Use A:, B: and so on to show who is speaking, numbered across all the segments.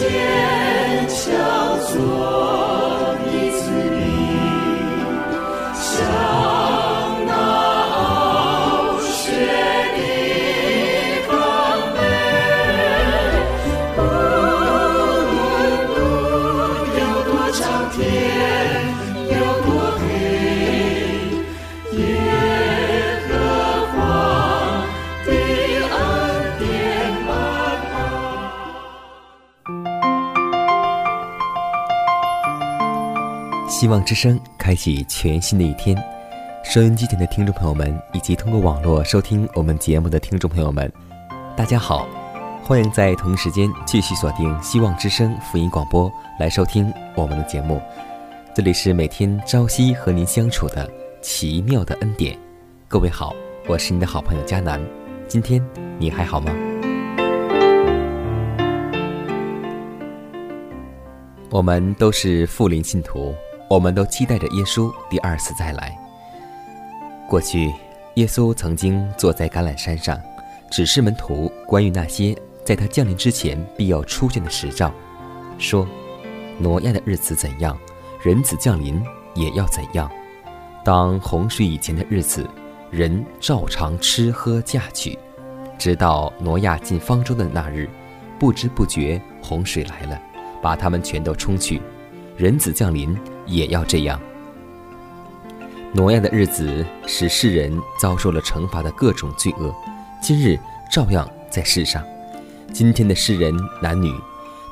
A: 坚强做。望之声开启全新的一天，收音机前的听众朋友们，以及通过网络收听我们节目的听众朋友们，大家好，欢迎在同一时间继续锁定希望之声福音广播来收听我们的节目。这里是每天朝夕和您相处的奇妙的恩典。各位好，我是你的好朋友佳南，今天你还好吗？我们都是富林信徒。我们都期待着耶稣第二次再来。过去，耶稣曾经坐在橄榄山上，指示门徒关于那些在他降临之前必要出现的实兆，说：“挪亚的日子怎样，人子降临也要怎样。当洪水以前的日子，人照常吃喝嫁娶，直到挪亚进方舟的那日，不知不觉洪水来了，把他们全都冲去。人子降临。”也要这样。挪亚的日子使世人遭受了惩罚的各种罪恶，今日照样在世上。今天的世人男女，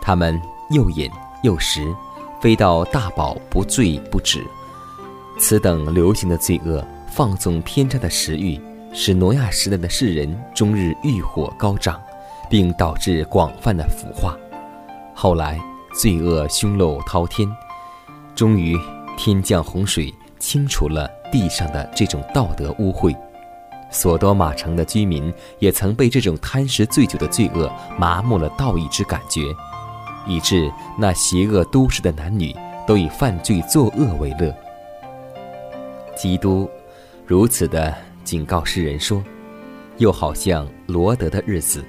A: 他们又饮又食，非到大饱不醉不止。此等流行的罪恶，放纵偏差的食欲，使挪亚时代的世人终日欲火高涨，并导致广泛的腐化。后来罪恶凶漏滔天。终于，天降洪水，清除了地上的这种道德污秽。索多玛城的居民也曾被这种贪食醉酒的罪恶麻木了道义之感觉，以致那邪恶都市的男女都以犯罪作恶为乐。基督如此的警告世人说：“又好像罗德的日子，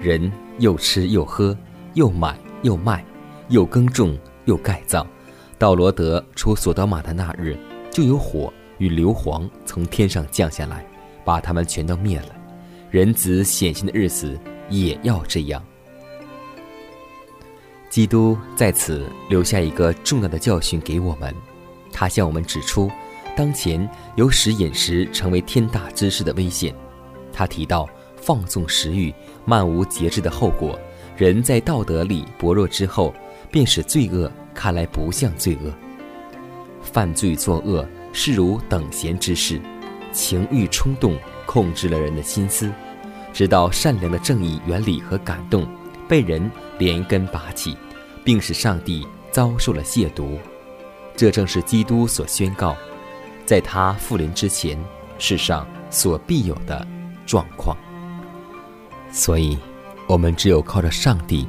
A: 人又吃又喝，又买又卖，又耕种又盖造。”到罗德出索德玛的那日，就有火与硫磺从天上降下来，把他们全都灭了。人子显现的日子也要这样。基督在此留下一个重要的教训给我们，他向我们指出，当前有使饮食成为天大之事的危险。他提到放纵食欲、漫无节制的后果，人在道德里薄弱之后，便使罪恶。看来不像罪恶，犯罪作恶是如等闲之事，情欲冲动控制了人的心思，直到善良的正义原理和感动被人连根拔起，并使上帝遭受了亵渎。这正是基督所宣告，在他复临之前世上所必有的状况。所以，我们只有靠着上帝，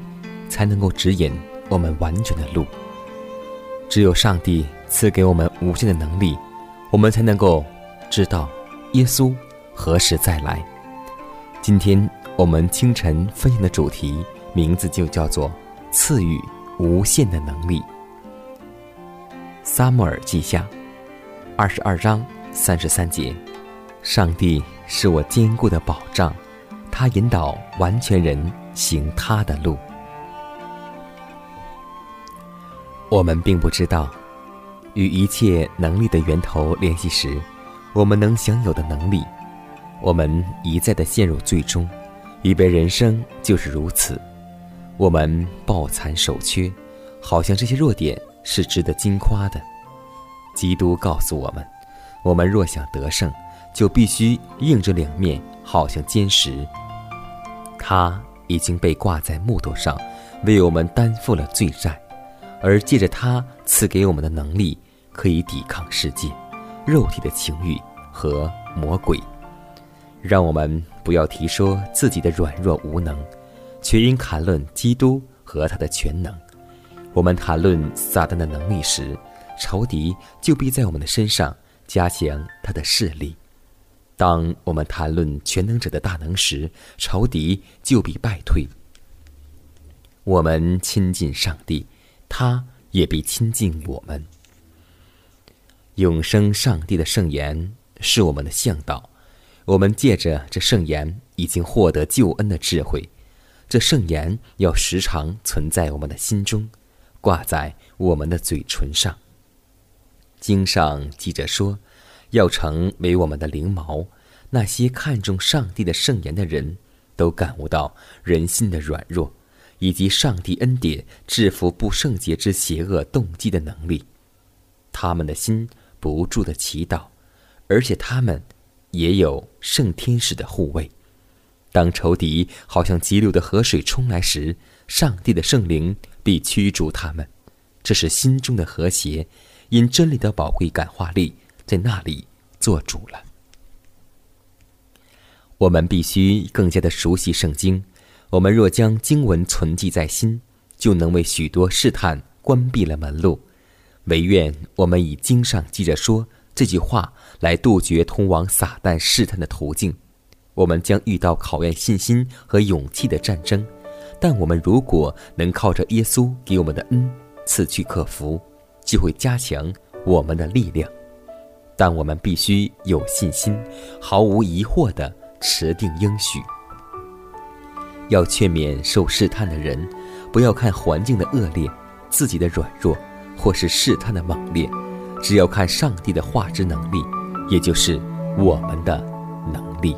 A: 才能够指引我们完全的路。只有上帝赐给我们无限的能力，我们才能够知道耶稣何时再来。今天我们清晨分享的主题名字就叫做“赐予无限的能力”。撒母耳记下二十二章三十三节：“上帝是我坚固的保障，他引导完全人行他的路。”我们并不知道，与一切能力的源头联系时，我们能享有的能力。我们一再的陷入最终，以为人生就是如此。我们抱残守缺，好像这些弱点是值得惊夸的。基督告诉我们：我们若想得胜，就必须硬着两面，好像坚石。他已经被挂在木头上，为我们担负了罪债，而借着他赐给我们的能力，可以抵抗世界、肉体的情欲和魔鬼。让我们不要提说自己的软弱无能，却应谈论基督和他的全能。我们谈论撒旦的能力时，仇敌就必在我们的身上加强他的势力；当我们谈论全能者的大能时，仇敌就必败退。我们亲近上帝，他也必亲近我们。永生上帝的圣言是我们的向导。我们借着这圣言，已经获得救恩的智慧。这圣言要时常存在我们的心中，挂在我们的嘴唇上。经上记着说，要成为我们的灵毛。那些看重上帝的圣言的人，都感悟到人心的软弱，以及上帝恩典制服不圣洁之邪恶动机的能力。他们的心不住的祈祷，而且他们。也有圣天使的护卫。当仇敌好像急流的河水冲来时，上帝的圣灵必驱逐他们。这是心中的和谐，因真理的宝贵感化力在那里做主了。我们必须更加的熟悉圣经。我们若将经文存记在心，就能为许多试探关闭了门路。唯愿我们以经上记着说。这句话来杜绝通往撒旦试探的途径，我们将遇到考验信心和勇气的战争，但我们如果能靠着耶稣给我们的恩赐去克服，就会加强我们的力量。但我们必须有信心，毫无疑惑地持定应许。要劝勉受试探的人，不要看环境的恶劣、自己的软弱，或是试探的猛烈。只要看上帝的话之能力，也就是我们的能力。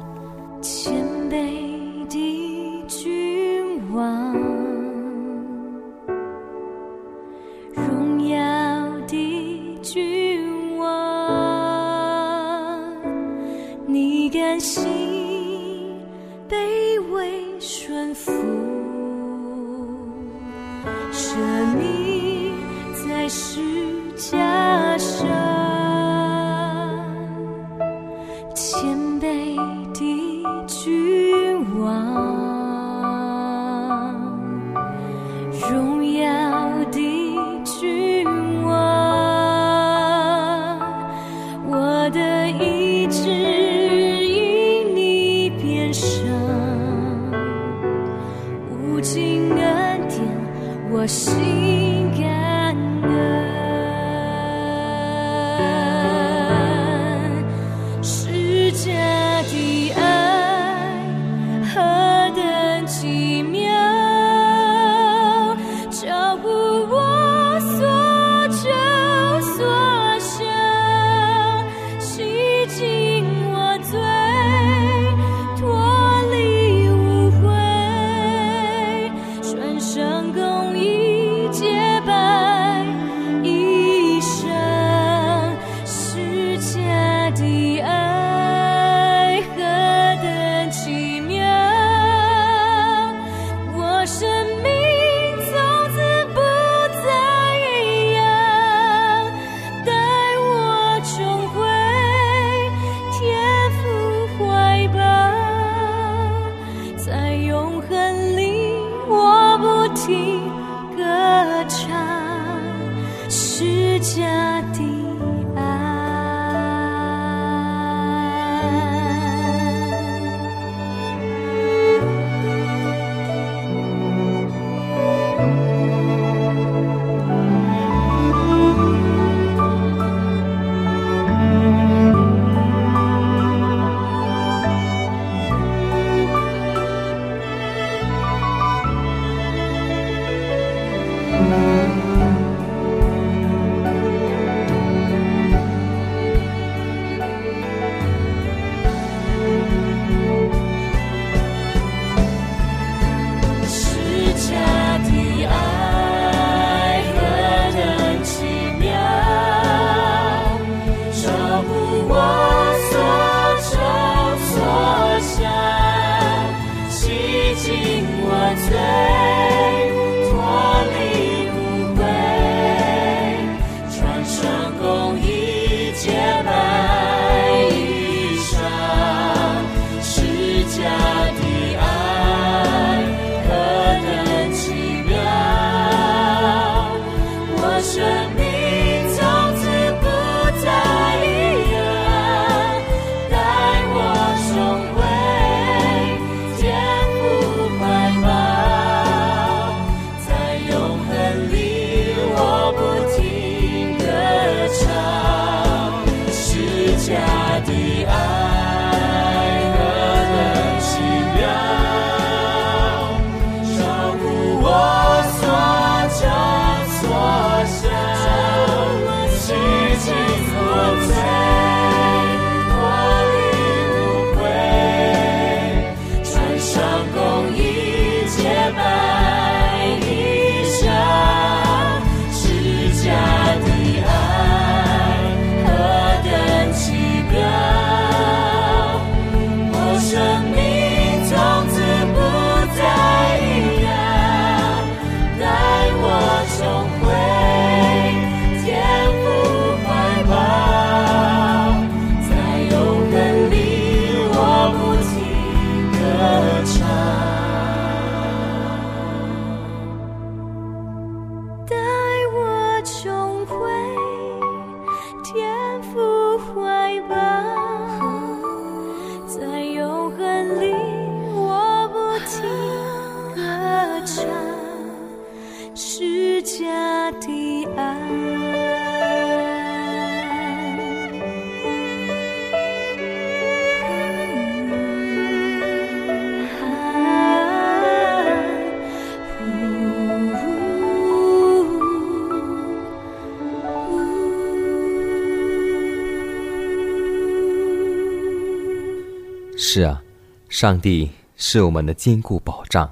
A: 是啊，上帝是我们的坚固保障，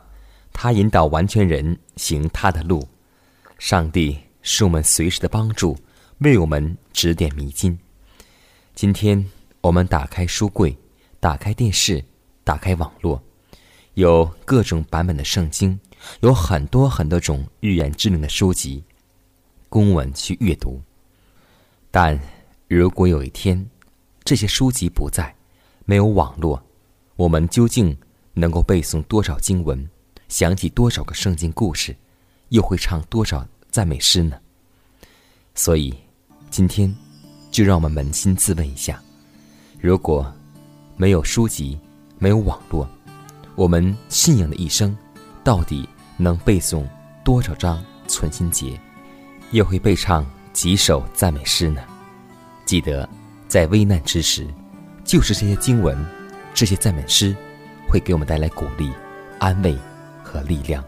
A: 他引导完全人行他的路。上帝是我们随时的帮助，为我们指点迷津。今天我们打开书柜，打开电视，打开网络，有各种版本的圣经，有很多很多种预言之灵的书籍，公文去阅读。但如果有一天，这些书籍不在，没有网络，我们究竟能够背诵多少经文，想起多少个圣经故事，又会唱多少赞美诗呢？所以，今天就让我们扪心自问一下：如果没有书籍，没有网络，我们信仰的一生，到底能背诵多少章存心节，又会背唱几首赞美诗呢？记得，在危难之时，就是这些经文。这些赞美诗会给我们带来鼓励、安慰和力量，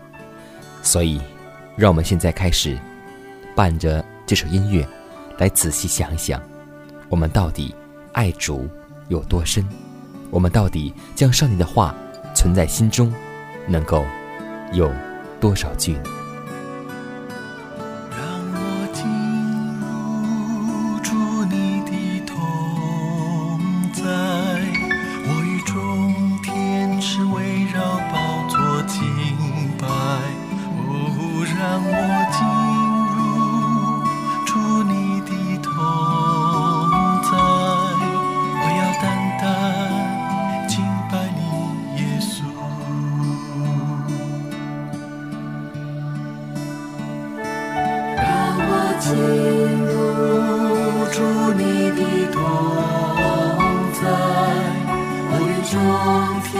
A: 所以，让我们现在开始伴着这首音乐，来仔细想一想，我们到底爱主有多深？我们到底将上帝的话存在心中，能够有多少句请
B: 入住你的同在，我云中天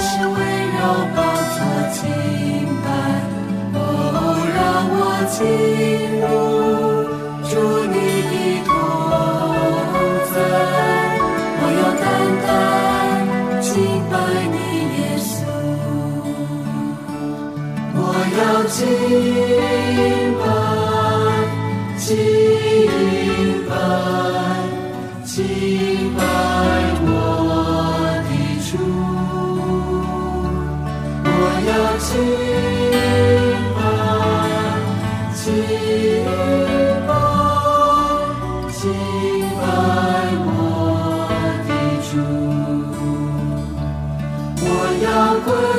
B: 使围绕，保持清白。哦，让我进入住你的同在，我要单单
C: 敬拜你耶稣，我
A: 要
B: 敬拜。敬拜，敬拜我的主，我要敬，我的主，我要。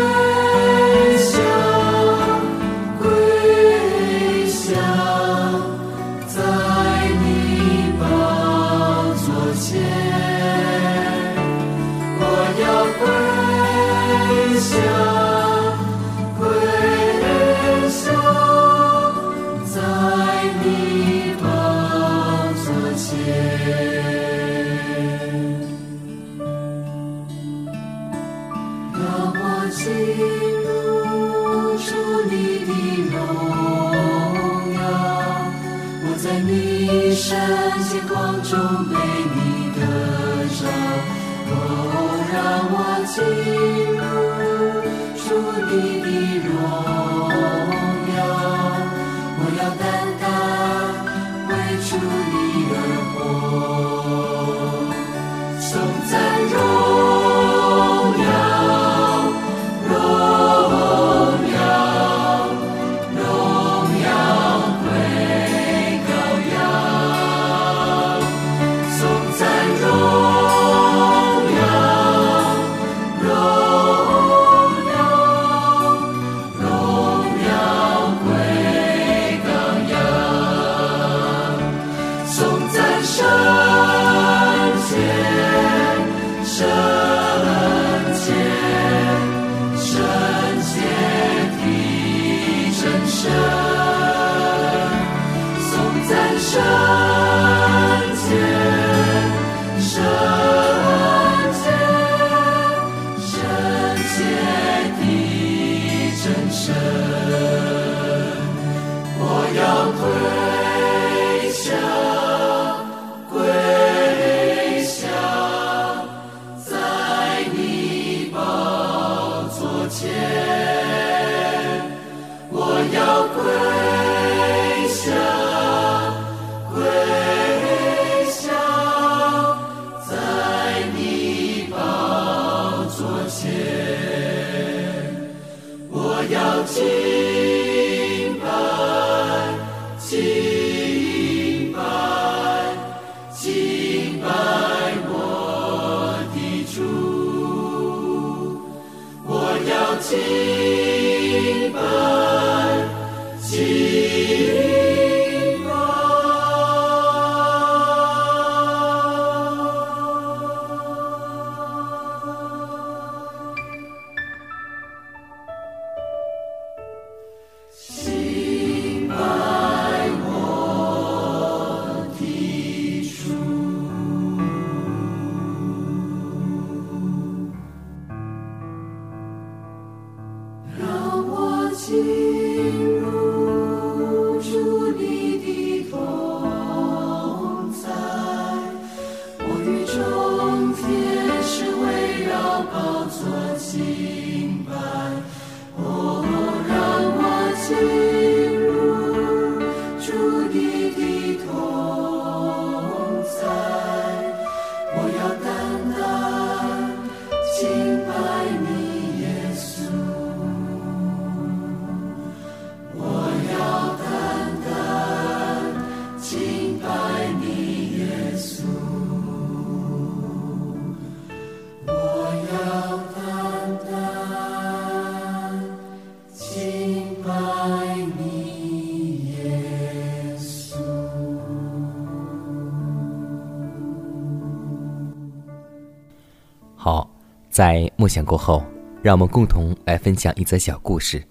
A: 默想过后，让我们共同来分享一则小故事。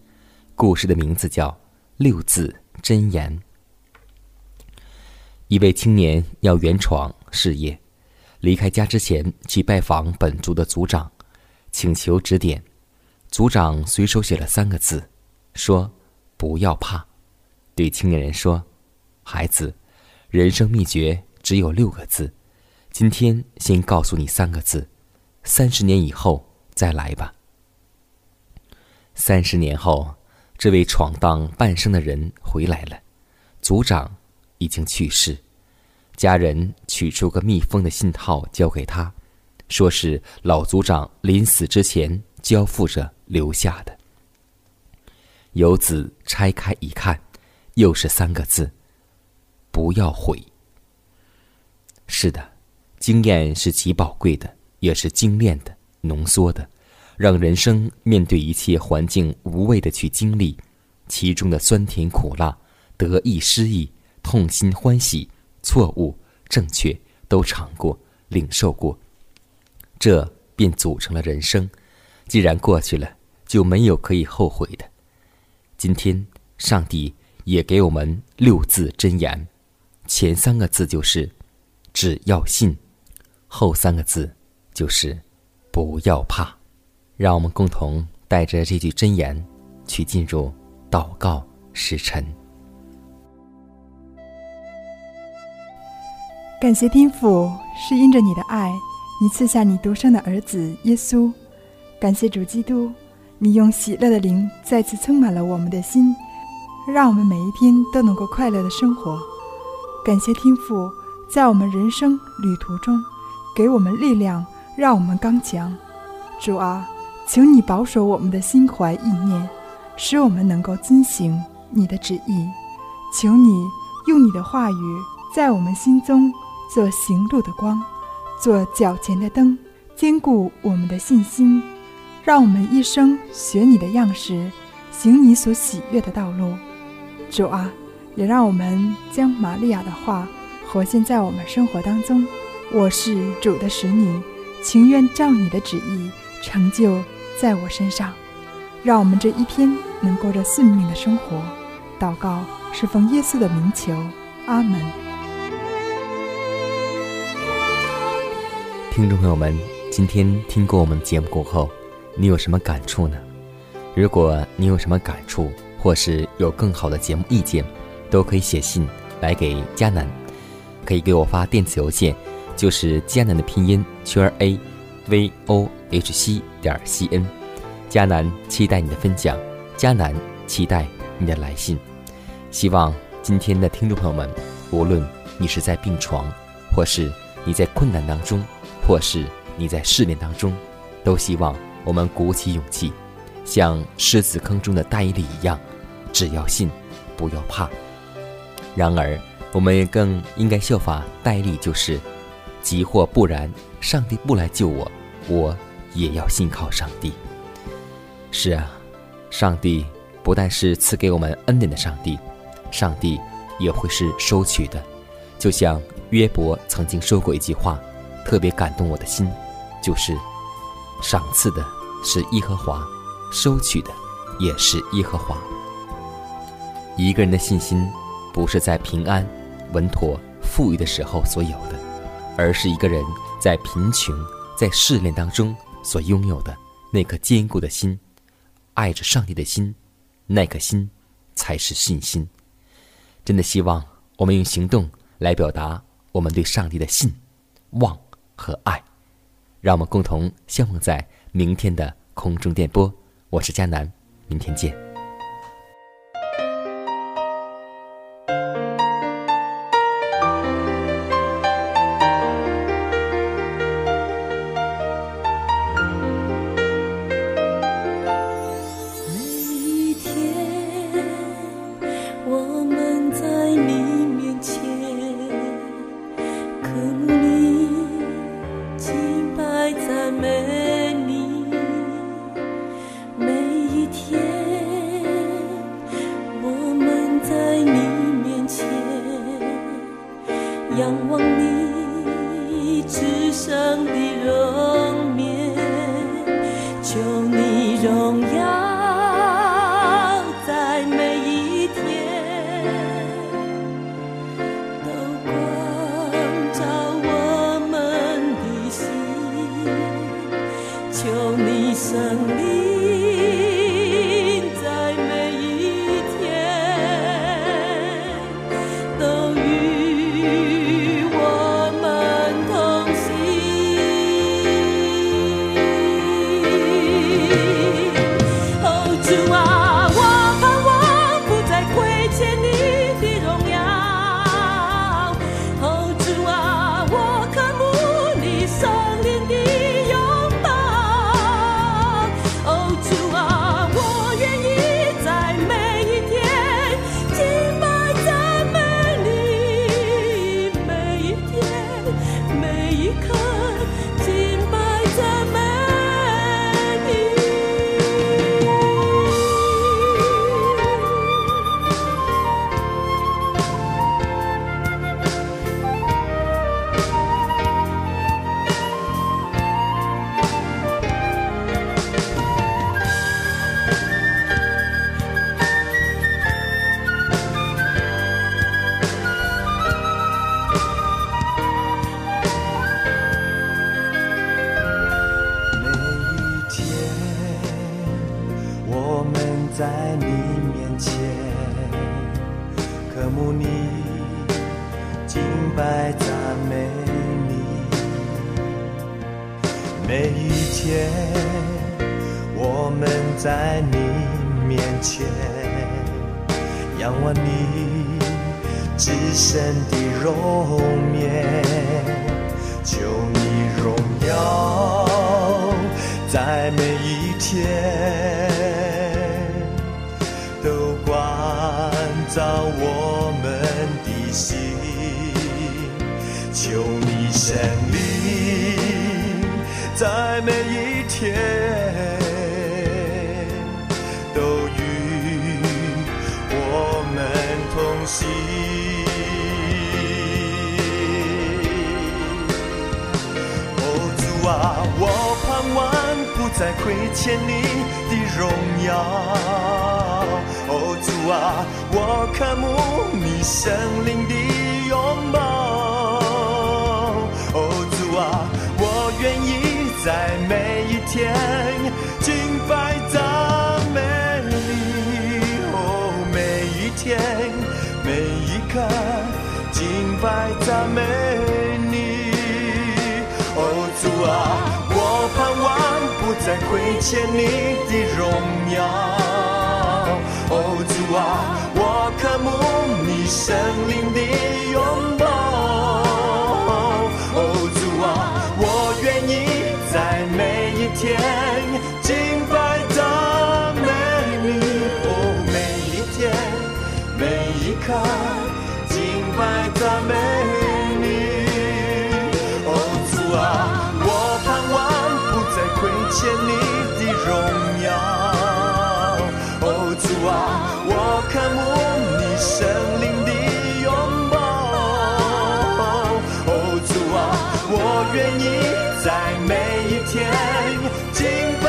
A: 故事的名字叫《六字真言》。一位青年要远闯事业，离开家之前去拜访本族的族长，请求指点。族长随手写了三个字，说：“不要怕。”对青年人说：“孩子，人生秘诀只有六个字，今天先告诉你三个字。”三十年以后再来吧。三十年后，这位闯荡半生的人回来了，族长已经去世，家人取出个密封的信套交给他，说是老族长临死之前交付着留下的。游子拆开一看，又是三个字：不要悔。是的，经验是极宝贵的。也是精炼的、浓缩的，让人生面对一切环境无畏的去经历，其中的酸甜苦辣、得意失意、痛心欢喜、错误正确都尝过、领受过，这便组成了人生。既然过去了，就没有可以后悔的。今天，上帝也给我们六字真言，前三个字就是“只要信”，后三个字。就是不要怕，让我们共同带着这句真言去进入祷告时辰。
C: 感谢天父，是因着你的爱，你赐下你独生的儿子耶稣，感谢主基督，你用喜乐的灵再次充满了我们的心，让我们每一天都能够快乐的生活。感谢天父在我们人生旅途中给我们力量，让我们刚强。主啊，请你保守我们的心怀意念，使我们能够遵行你的旨意。求你用你的话语在我们心中做行路的光，做脚前的灯，坚固我们的信心。让我们一生学你的样式，行你所喜悦的道路。主啊，也让我们将玛利亚的话活现在我们生活当中。我是主的使女，情愿照你的旨意成就在我身上。让我们这一天能过着顺命的生活。祷告是奉耶稣的名求，阿门。
A: 听众朋友们，今天听过我们节目过后。你有什么感触呢？如果你有什么感触，或是有更好的节目意见，都可以写信来给迦南，可以给我发电子邮件，就是迦南的拼音圈 a v o h c 点 c n。迦南期待你的分享，迦南期待你的来信。希望今天的听众朋友们，无论你是在病床，或是你在困难当中，或是你在试炼当中，都希望。我们鼓起勇气，像狮子坑中的戴伊利一样，只要信，不要怕。然而，我们也更应该效法戴利，就是急或不然，上帝不来救我，我也要信靠上帝。是啊，上帝不但是赐给我们恩典的上帝，上帝也会是收取的。就像约伯曾经说过一句话，特别感动我的心，就是。赏赐的是耶和华，收取的也是耶和华。一个人的信心，不是在平安、稳妥、富裕的时候所有的，而是一个人在贫穷、在试炼当中所拥有的那颗坚固的心，爱着上帝的心，那颗心才是信心。真的希望我们用行动来表达我们对上帝的信、望和爱。让我们共同相逢在明天的空中电波。我是佳南，明天见。
D: 一天，仰望你至神的容颜，求你荣耀在每一天都关照我们的心，求你神灵在每一天。再亏欠你的荣耀。哦，主啊，我渴慕你生灵的拥抱。哦，主啊，我愿意在每一天敬拜赞美你。哦，每一天每一刻敬拜赞美再亏欠你的荣耀。哦，主啊，我渴慕你生灵的拥抱。哦，主啊，我愿意在每一天敬拜赞美你。哦，每一天每一刻见你的荣耀。哦，主啊，我渴慕你生灵的拥抱。哦，主啊，我愿意在每一天敬拜